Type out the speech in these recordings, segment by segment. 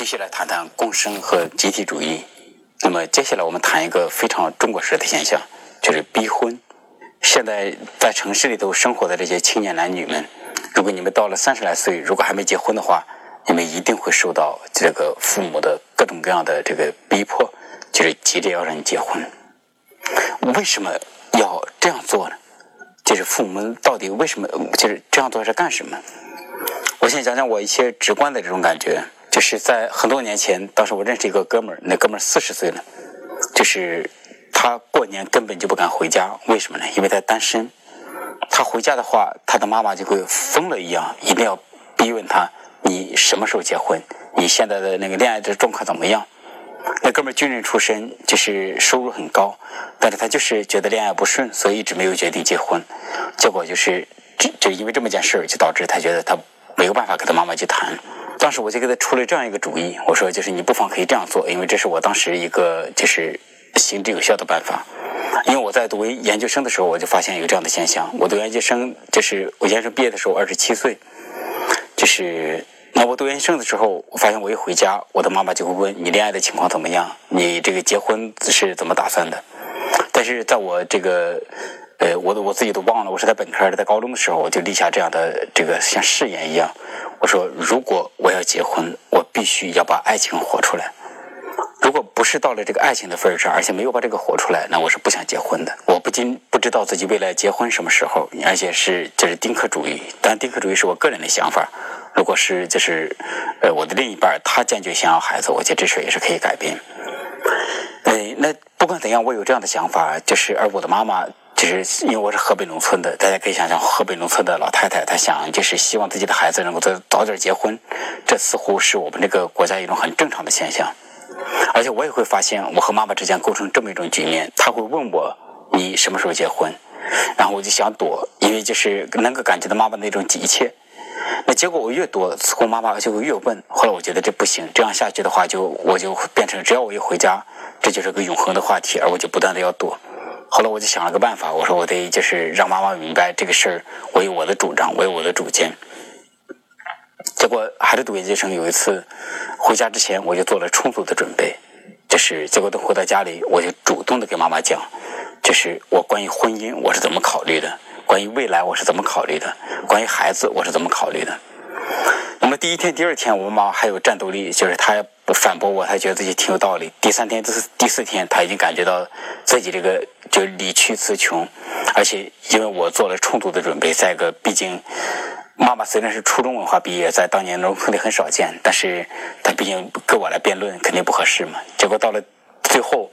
继续来谈谈共生和集体主义。那么接下来我们谈一个非常中国式的现象，就是逼婚。现在在城市里头生活的这些青年男女们，如果你们到了三十来岁，如果还没结婚的话，你们一定会受到这个父母的各种各样的这个逼迫，就是急着要让你结婚。为什么要这样做呢？就是父母到底为什么就是这样做是干什么？我先讲讲我一些直观的这种感觉，是在很多年前，当时我认识一个哥们儿，那哥们儿四十岁了，就是他过年根本就不敢回家，为什么呢？因为他单身，他回家的话，他的妈妈就会疯了一样，一定要逼问他，你什么时候结婚？你现在的那个恋爱的状况怎么样？那哥们儿军人出身，就是收入很高，但是他就是觉得恋爱不顺，所以一直没有决定结婚。结果就是，就就因为这么件事，就导致他觉得他没有办法跟他妈妈去谈。当时我就给他出了这样一个主意，我说就是你不妨可以这样做，因为这是我当时一个就是行之有效的办法。因为我在读研究生的时候，我就发现有这样的现象。我读研究生就是我研究生毕业的时候二十七岁，就是。那我读研究生的时候，我发现我一回家，我的妈妈就会问你恋爱的情况怎么样，你这个结婚是怎么打算的？但是在我这个，呃，我我自己都忘了，我是在本科还是在高中的时候，我就立下这样的这个像誓言一样，我说如果我要结婚，我必须要把爱情活出来。如果不是到了这个爱情的份上，而且没有把这个活出来，那我是不想结婚的。我不仅不知道自己未来结婚什么时候，而且是就是丁克主义。但丁克主义是我个人的想法。如果是就是，呃，我的另一半他坚决想要孩子，我觉得这事也是可以改变。那不管怎样，我有这样的想法，就是而我的妈妈，就是因为我是河北农村的，大家可以想象，河北农村的老太太，她想就是希望自己的孩子能够早早点结婚，这似乎是我们这个国家一种很正常的现象。而且我也会发现，我和妈妈之间构成这么一种局面，她会问我你什么时候结婚，然后我就想躲，因为就是能够感觉到妈妈那种急切。那结果我越多，似乎妈妈就会越问。后来我觉得这不行，这样下去的话，就我就变成只要我一回家，这就是个永恒的话题，而我就不断的要躲。后来我就想了个办法，我说我得就是让妈妈明白这个事儿，我有我的主张，我有我的主见。结果还是读研究生，有一次回家之前，我就做了充足的准备，就是结果等回到家里，我就主动的跟妈妈讲，就是我关于婚姻我是怎么考虑的。关于未来我是怎么考虑的？关于孩子我是怎么考虑的？那么第一天、第二天，我妈还有战斗力，就是她反驳我，她觉得自己挺有道理。第三天、第四第四天，她已经感觉到自己这个就理屈词穷，而且因为我做了充足的准备，再一个，毕竟妈妈虽然是初中文化毕业，在当年农村里很少见，但是她毕竟跟我来辩论肯定不合适嘛。结果到了最后，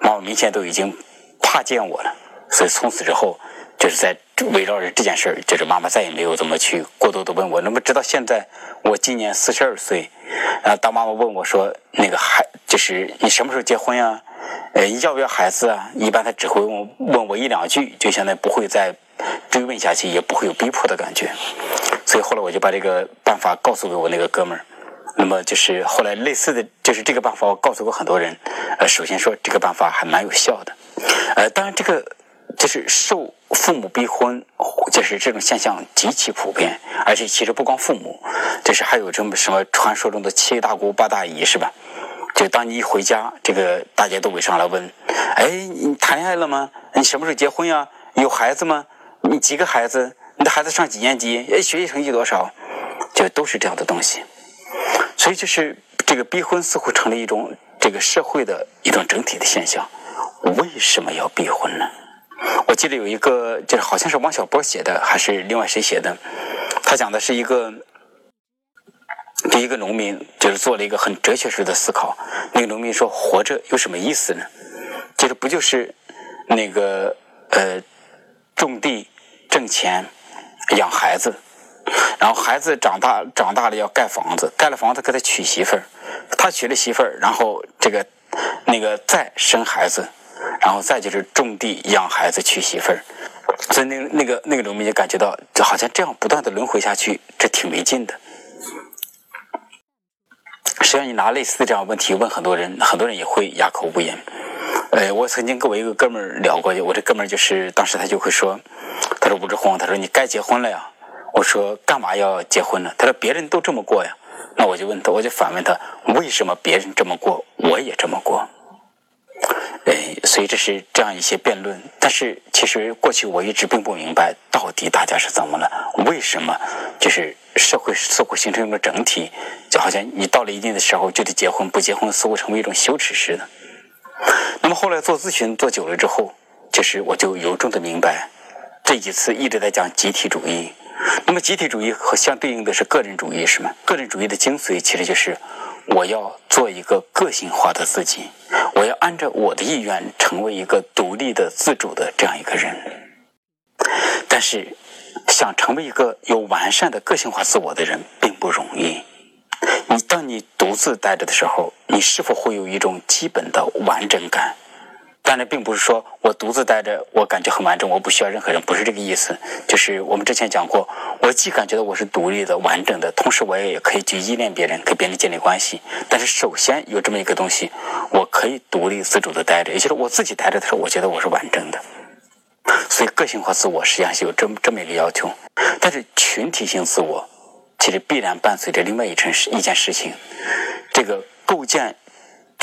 妈妈明显都已经怕见我了，所以从此之后。就是在围绕着这件事儿，就是妈妈再也没有怎么去过多的问我。那么直到现在，我今年四十二岁，然后当妈妈问我说：“那个孩，就是你什么时候结婚呀？呃，要不要孩子啊？”一般他只会问问我一两句，就现在不会再追问下去，也不会有逼迫的感觉。所以后来我就把这个办法告诉给我那个哥们儿。那么就是后来类似的就是这个办法，我告诉过很多人。呃，首先说这个办法还蛮有效的。呃，当然这个。就是受父母逼婚，就是这种现象极其普遍，而且其实不光父母，就是还有这么什么传说中的七大姑八大姨，是吧？就当你一回家，这个大家都围上来问：“哎，你谈恋爱了吗？你什么时候结婚呀？有孩子吗？你几个孩子？你的孩子上几年级？哎，学习成绩多少？”就都是这样的东西。所以就是这个逼婚似乎成了一种这个社会的一种整体的现象。为什么要逼婚呢？记得有一个，就是好像是王小波写的，还是另外谁写的？他讲的是一个，第一个农民，就是做了一个很哲学式的思考。那个农民说：“活着有什么意思呢？就是不就是那个呃，种地、挣钱、养孩子，然后孩子长大长大了要盖房子，盖了房子给他娶媳妇儿，他娶了媳妇儿，然后这个那个再生孩子。”然后再就是种地、养孩子、娶媳妇儿，所以那那个那个农民就感觉到，就好像这样不断的轮回下去，这挺没劲的。实际上，你拿类似的这样问题问很多人，很多人也会哑口无言。呃，我曾经跟我一个哥们儿聊过，我这哥们儿就是当时他就会说，他说吴志宏，他说你该结婚了呀。我说干嘛要结婚呢？他说别人都这么过呀。那我就问他，我就反问他，为什么别人这么过，我也这么过？哎，所以这是这样一些辩论。但是其实过去我一直并不明白，到底大家是怎么了？为什么就是社会似乎形成一个整体，就好像你到了一定的时候就得结婚，不结婚似乎成为一种羞耻似的。那么后来做咨询做久了之后，就是我就由衷的明白，这几次一直在讲集体主义。那么集体主义和相对应的是个人主义，是吗？个人主义的精髓其实就是我要做一个个性化的自己，我要按照我的意愿成为一个独立的、自主的这样一个人。但是，想成为一个有完善的个性化自我的人并不容易。你当你独自待着的时候，你是否会有一种基本的完整感？当然，并不是说我独自待着，我感觉很完整，我不需要任何人，不是这个意思。就是我们之前讲过，我既感觉到我是独立的、完整的，同时我也可以去依恋别人，跟别人建立关系。但是，首先有这么一个东西，我可以独立自主的待着，也就是我自己待着的时候，我觉得我是完整的。所以，个性化自我实际上是有这么这么一个要求。但是，群体性自我其实必然伴随着另外一层事一件事情，这个构建。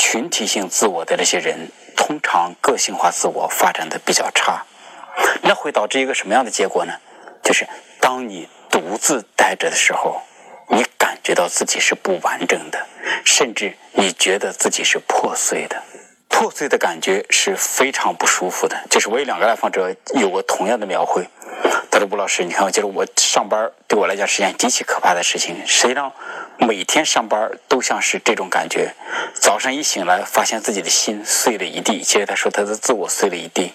群体性自我的这些人，通常个性化自我发展的比较差，那会导致一个什么样的结果呢？就是当你独自待着的时候，你感觉到自己是不完整的，甚至你觉得自己是破碎的。破碎的感觉是非常不舒服的。就是我有两个来访者有过同样的描绘。他说：“吴老师，你看，就是我上班对我来讲是件极其可怕的事情。实际上，每天上班都像是这种感觉。早上一醒来，发现自己的心碎了一地。其实他说他的自我碎了一地。”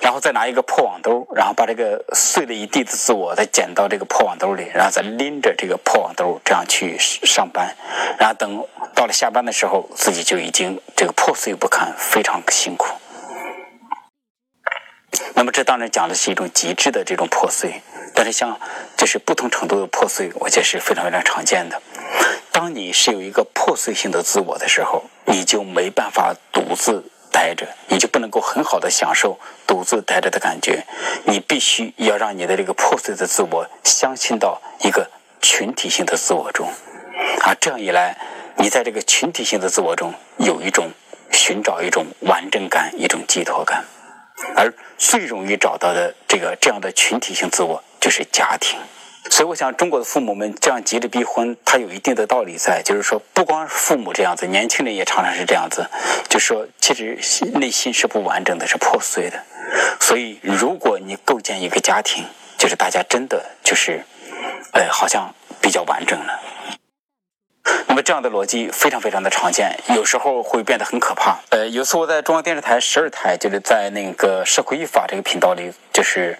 然后再拿一个破网兜，然后把这个碎了一地的自我再捡到这个破网兜里，然后再拎着这个破网兜这样去上班，然后等到了下班的时候，自己就已经这个破碎不堪，非常辛苦。那么这当然讲的是一种极致的这种破碎，但是像就是不同程度的破碎，我觉得是非常非常常见的。当你是有一个破碎性的自我的时候，你就没办法独自。待着，你就不能够很好的享受独自待着的感觉。你必须要让你的这个破碎的自我相信到一个群体性的自我中，啊，这样一来，你在这个群体性的自我中有一种寻找一种完整感、一种寄托感，而最容易找到的这个这样的群体性自我就是家庭。所以，我想中国的父母们这样急着逼婚，它有一定的道理在，就是说，不光是父母这样子，年轻人也常常是这样子，就是说其实内心是不完整的，是破碎的。所以，如果你构建一个家庭，就是大家真的就是，呃，好像比较完整了。那么，这样的逻辑非常非常的常见，有时候会变得很可怕。呃，有次我在中央电视台十二台，就是在那个社会与法这个频道里，就是，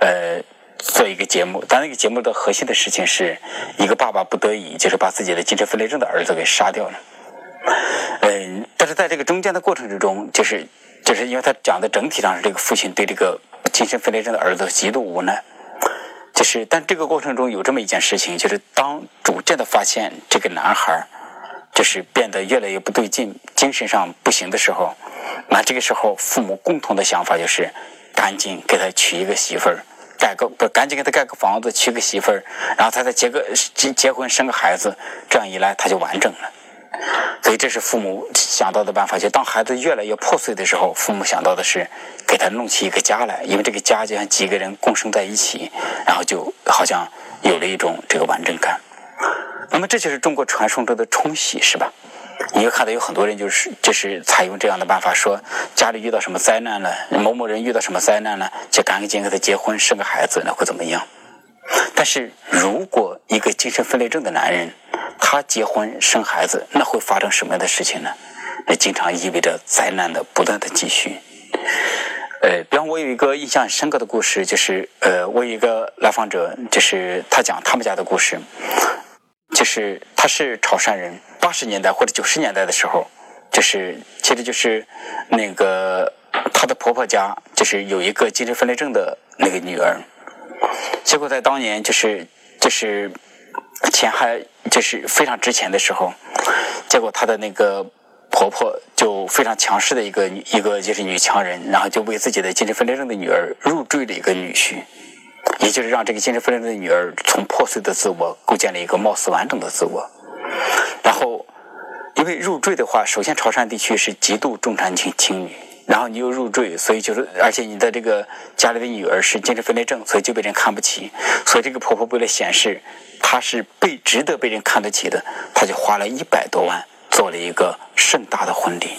呃。做一个节目，但那个节目的核心的事情是一个爸爸不得已，就是把自己的精神分裂症的儿子给杀掉了。嗯，但是在这个中间的过程之中，就是就是因为他讲的整体上是这个父亲对这个精神分裂症的儿子极度无奈。就是，但这个过程中有这么一件事情，就是当逐渐的发现这个男孩就是变得越来越不对劲，精神上不行的时候，那这个时候父母共同的想法就是赶紧给他娶一个媳妇儿。盖个不赶紧给他盖个房子，娶个媳妇儿，然后他再结个结结婚生个孩子，这样一来他就完整了。所以这是父母想到的办法。就当孩子越来越破碎的时候，父母想到的是给他弄起一个家来，因为这个家就像几个人共生在一起，然后就好像有了一种这个完整感。那么这就是中国传说中的冲喜，是吧？你会看到有很多人就是就是采用这样的办法，说家里遇到什么灾难了，某某人遇到什么灾难了，就赶紧给他结婚生个孩子，那会怎么样？但是如果一个精神分裂症的男人，他结婚生孩子，那会发生什么样的事情呢？那经常意味着灾难的不断的继续。呃，比方我有一个印象深刻的故事，就是呃，我有一个来访者，就是他讲他们家的故事。就是他是潮汕人，八十年代或者九十年代的时候，就是其实就是那个他的婆婆家就是有一个精神分裂症的那个女儿，结果在当年就是就是钱还就是非常值钱的时候，结果她的那个婆婆就非常强势的一个一个就是女强人，然后就为自己的精神分裂症的女儿入赘了一个女婿。也就是让这个精神分裂症的女儿从破碎的自我构建了一个貌似完整的自我。然后，因为入赘的话，首先潮汕地区是极度重男轻轻女，然后你又入赘，所以就是，而且你的这个家里的女儿是精神分裂症，所以就被人看不起。所以这个婆婆为了显示她是被值得被人看得起的，她就花了一百多万做了一个盛大的婚礼。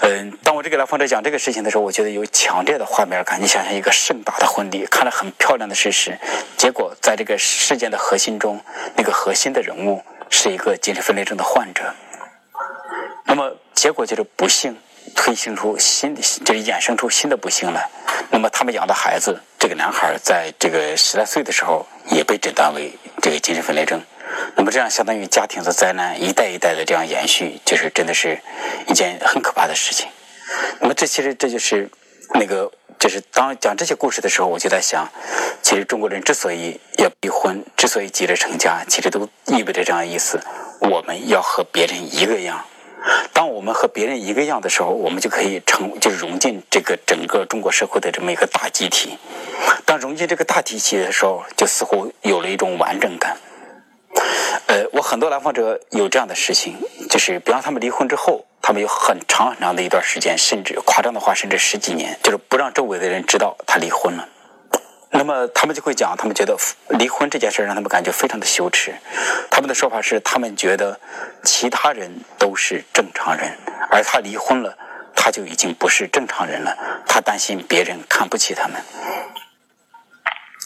嗯，当我这个来访者讲这个事情的时候，我觉得有强烈的画面感。你想象一个盛大的婚礼，看着很漂亮的事实，结果在这个事件的核心中，那个核心的人物是一个精神分裂症的患者。那么结果就是不幸推行出新的，就是衍生出新的不幸来。那么他们养的孩子，这个男孩在这个十来岁的时候也被诊断为这个精神分裂症。那么这样相当于家庭的灾难一代一代的这样延续，就是真的是一件很可怕的事情。那么这其实这就是那个，就是当讲这些故事的时候，我就在想，其实中国人之所以要离婚，之所以急着成家，其实都意味着这样意思：我们要和别人一个样。当我们和别人一个样的时候，我们就可以成，就融进这个整个中国社会的这么一个大集体。当融进这个大集体的时候，就似乎有了一种完整感。呃，我很多来访者有这样的事情，就是比方他们离婚之后，他们有很长很长的一段时间，甚至夸张的话，甚至十几年，就是不让周围的人知道他离婚了。那么他们就会讲，他们觉得离婚这件事让他们感觉非常的羞耻。他们的说法是，他们觉得其他人都是正常人，而他离婚了，他就已经不是正常人了。他担心别人看不起他们。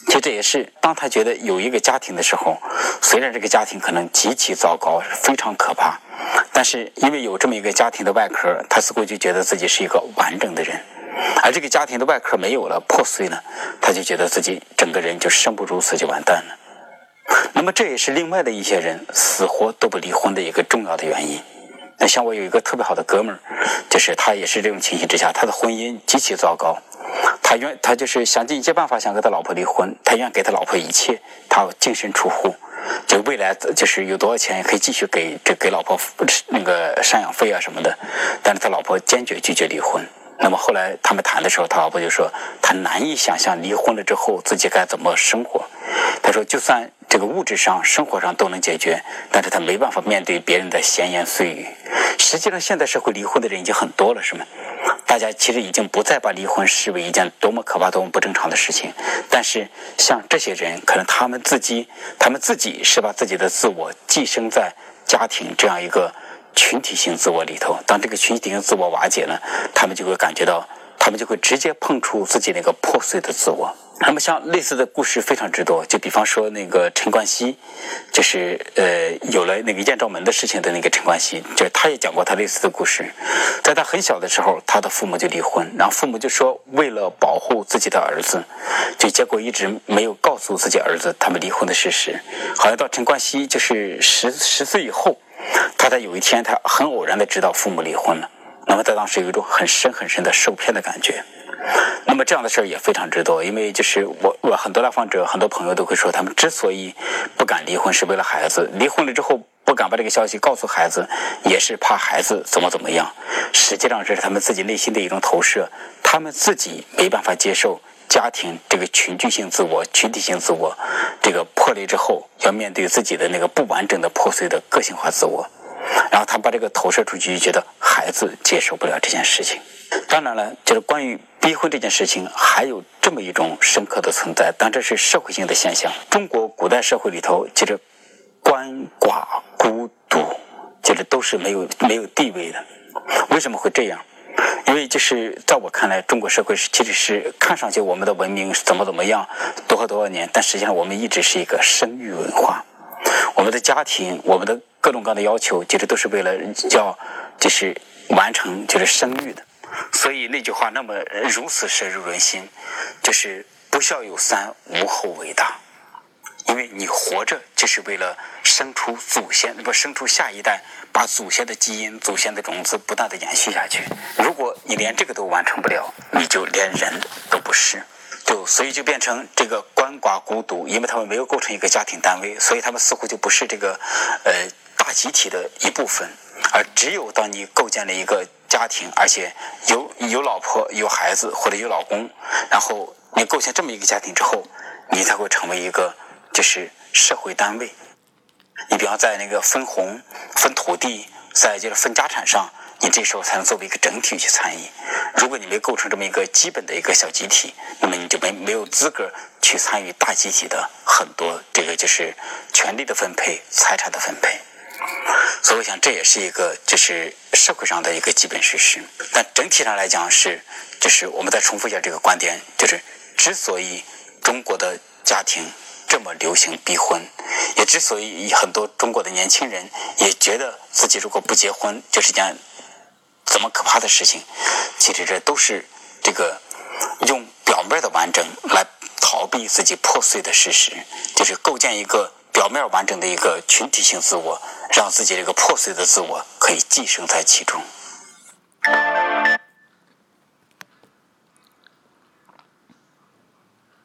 其实这也是当他觉得有一个家庭的时候，虽然这个家庭可能极其糟糕，非常可怕，但是因为有这么一个家庭的外壳，他似乎就觉得自己是一个完整的人。而这个家庭的外壳没有了，破碎了，他就觉得自己整个人就生不如死，就完蛋了。那么这也是另外的一些人死活都不离婚的一个重要的原因。那像我有一个特别好的哥们儿，就是他也是这种情形之下，他的婚姻极其糟糕。他愿他就是想尽一切办法想跟他老婆离婚，他愿给他老婆一切，他净身出户，就未来就是有多少钱也可以继续给这给老婆那个赡养费啊什么的，但是他老婆坚决拒绝离婚。那么后来他们谈的时候，他老婆就说他难以想象离婚了之后自己该怎么生活。他说就算这个物质上、生活上都能解决，但是他没办法面对别人的闲言碎语。实际上，现在社会离婚的人已经很多了，是吗？大家其实已经不再把离婚视为一件多么可怕、多么不正常的事情。但是像这些人，可能他们自己，他们自己是把自己的自我寄生在家庭这样一个。群体性自我里头，当这个群体性自我瓦解了，他们就会感觉到，他们就会直接碰触自己那个破碎的自我。那么像类似的故事非常之多，就比方说那个陈冠希，就是呃有了那个艳照门的事情的那个陈冠希，就是他也讲过他类似的故事。在他很小的时候，他的父母就离婚，然后父母就说为了保护自己的儿子，就结果一直没有告诉自己儿子他们离婚的事实。好像到陈冠希就是十十岁以后。他在有一天，他很偶然的知道父母离婚了。那么在当时有一种很深很深的受骗的感觉。那么这样的事儿也非常之多，因为就是我我很多来访者、很多朋友都会说，他们之所以不敢离婚，是为了孩子。离婚了之后不敢把这个消息告诉孩子，也是怕孩子怎么怎么样。实际上这是他们自己内心的一种投射，他们自己没办法接受。家庭这个群居性自我、群体性自我，这个破裂之后，要面对自己的那个不完整的、破碎的个性化自我，然后他把这个投射出去，就觉得孩子接受不了这件事情。当然了，就是关于逼婚这件事情，还有这么一种深刻的存在，但这是社会性的现象。中国古代社会里头，其实鳏寡孤独，就是都是没有没有地位的。为什么会这样？因为就是在我看来，中国社会是其实是看上去我们的文明是怎么怎么样，多少多少年，但实际上我们一直是一个生育文化。我们的家庭，我们的各种各样的要求，其实都是为了叫就是完成就是生育的。所以那句话那么如此深入人心，就是不孝有三，无后为大。因为你活着就是为了生出祖先，不生出下一代，把祖先的基因、祖先的种子不断的延续下去。如果你连这个都完成不了，你就连人都不是。就所以就变成这个鳏寡孤独，因为他们没有构成一个家庭单位，所以他们似乎就不是这个呃大集体的一部分。而只有当你构建了一个家庭，而且有有老婆、有孩子或者有老公，然后你构建这么一个家庭之后，你才会成为一个就是社会单位。你比方在那个分红、分土地，在就是分家产上，你这时候才能作为一个整体去参与。如果你没构成这么一个基本的一个小集体，那么你就没没有资格去参与大集体的很多这个就是权力的分配、财产的分配。所以我想这也是一个就是社会上的一个基本事实。但整体上来讲是，就是我们再重复一下这个观点，就是之所以中国的家庭。这么流行逼婚，也之所以很多中国的年轻人也觉得自己如果不结婚就是件怎么可怕的事情，其实这都是这个用表面的完整来逃避自己破碎的事实，就是构建一个表面完整的一个群体性自我，让自己这个破碎的自我可以寄生在其中。